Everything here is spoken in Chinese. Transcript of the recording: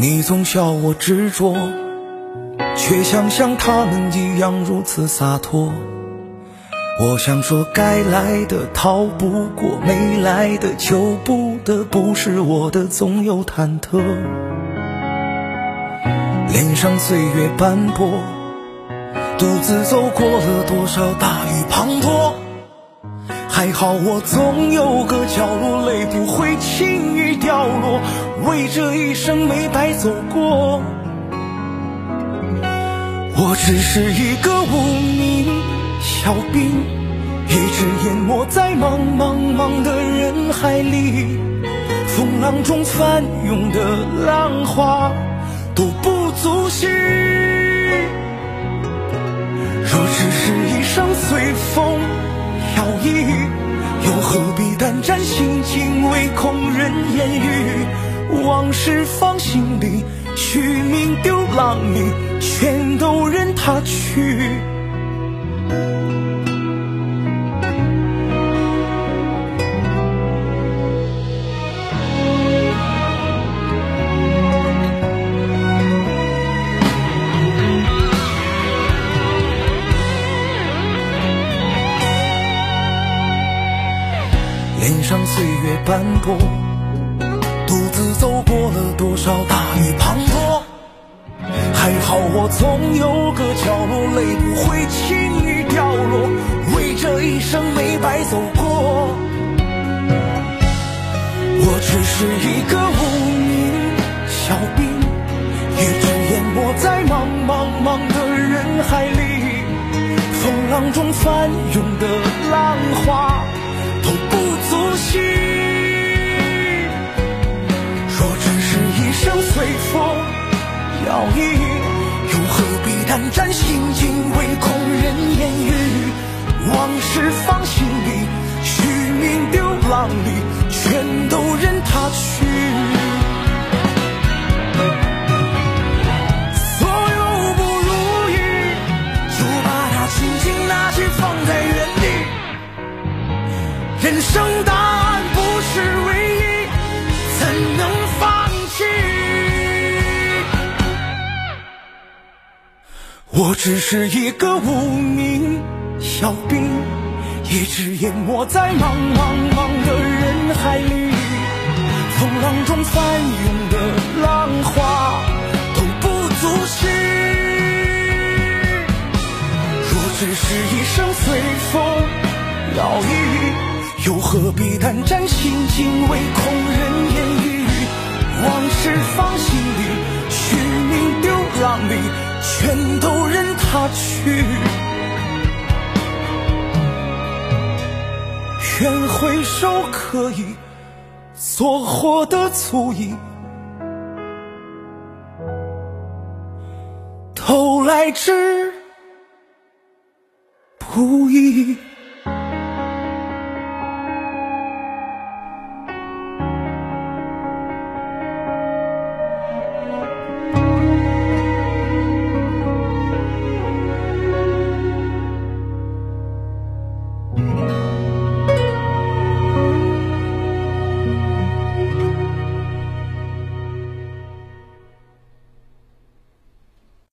你总笑我执着，却想像他们一样如此洒脱。我想说，该来的逃不过，没来的求不得，不是我的总有忐忑。脸上岁月斑驳，独自走过了多少大雨滂沱。还好我总有个角落，泪不会轻易掉落，为这一生没白走过。我只是一个无名小兵，一直淹没在茫茫茫的人海里，风浪中翻涌的浪花都不足惜。若只是一生随风。摇曳，又何必胆战心惊，唯恐人言语。往事放心里，虚名丢浪里，全都任他去。脸上岁月斑驳，独自走过了多少大雨滂沱。还好我总有个角落，泪不会轻易掉落，为这一生没白走过。我只是一个无名小兵，风摇曳，又何必胆战心惊，唯恐人言语。往事放心里，虚名丢浪里，全都任他去。所有不如意，就把它轻轻拿去放在原地。人生大我只是一个无名小兵，一直淹没在茫茫茫的人海里，风浪中翻涌的浪花都不足惜。若只是一生随风摇曳。又何必胆战心惊，唯恐人言语。往事放心里，虚名丢浪里，全都任他去。愿回首可以所获的足矣，都来之不易。